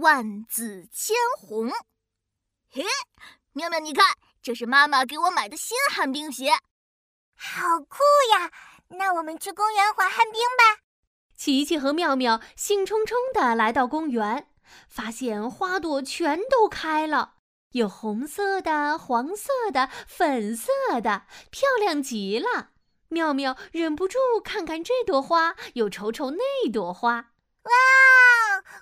万紫千红。嘿，妙妙，你看，这是妈妈给我买的新旱冰鞋，好酷呀！那我们去公园滑旱冰吧。琪琪和妙妙兴冲冲地来到公园，发现花朵全都开了，有红色的、黄色的、粉色的，漂亮极了。妙妙忍不住看看这朵花，又瞅瞅那朵花。哇，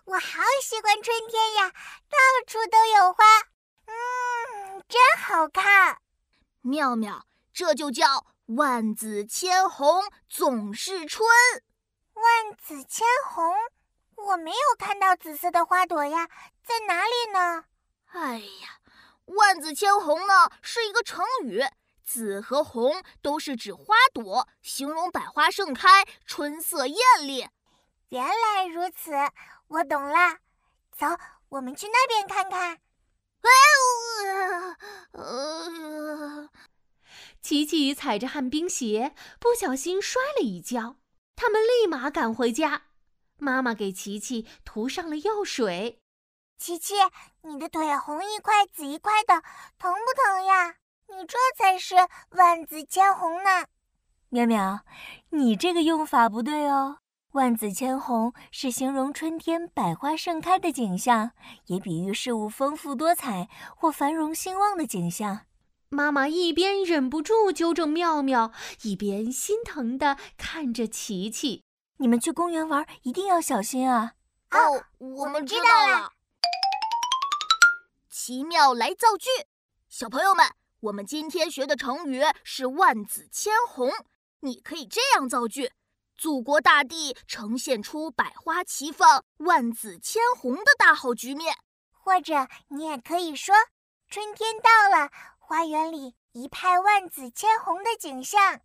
我好喜欢春天呀！到处都有花，嗯，真好看。妙妙，这就叫万紫千红，总是春。万紫千红，我没有看到紫色的花朵呀，在哪里呢？哎呀，万紫千红呢是一个成语。紫和红都是指花朵，形容百花盛开，春色艳丽。原来如此，我懂了。走，我们去那边看看。哎呦！琪琪踩着旱冰鞋，不小心摔了一跤。他们立马赶回家，妈妈给琪琪涂上了药水。琪琪，你的腿红一块紫一块的，疼不疼呀？你这才是万紫千红呢，淼淼，你这个用法不对哦。万紫千红是形容春天百花盛开的景象，也比喻事物丰富多彩或繁荣兴旺的景象。妈妈一边忍不住纠正妙妙，一边心疼地看着琪琪。你们去公园玩一定要小心啊！哦，我们知道了。奇妙来造句，小朋友们。我们今天学的成语是万紫千红，你可以这样造句：祖国大地呈现出百花齐放、万紫千红的大好局面。或者你也可以说，春天到了，花园里一派万紫千红的景象。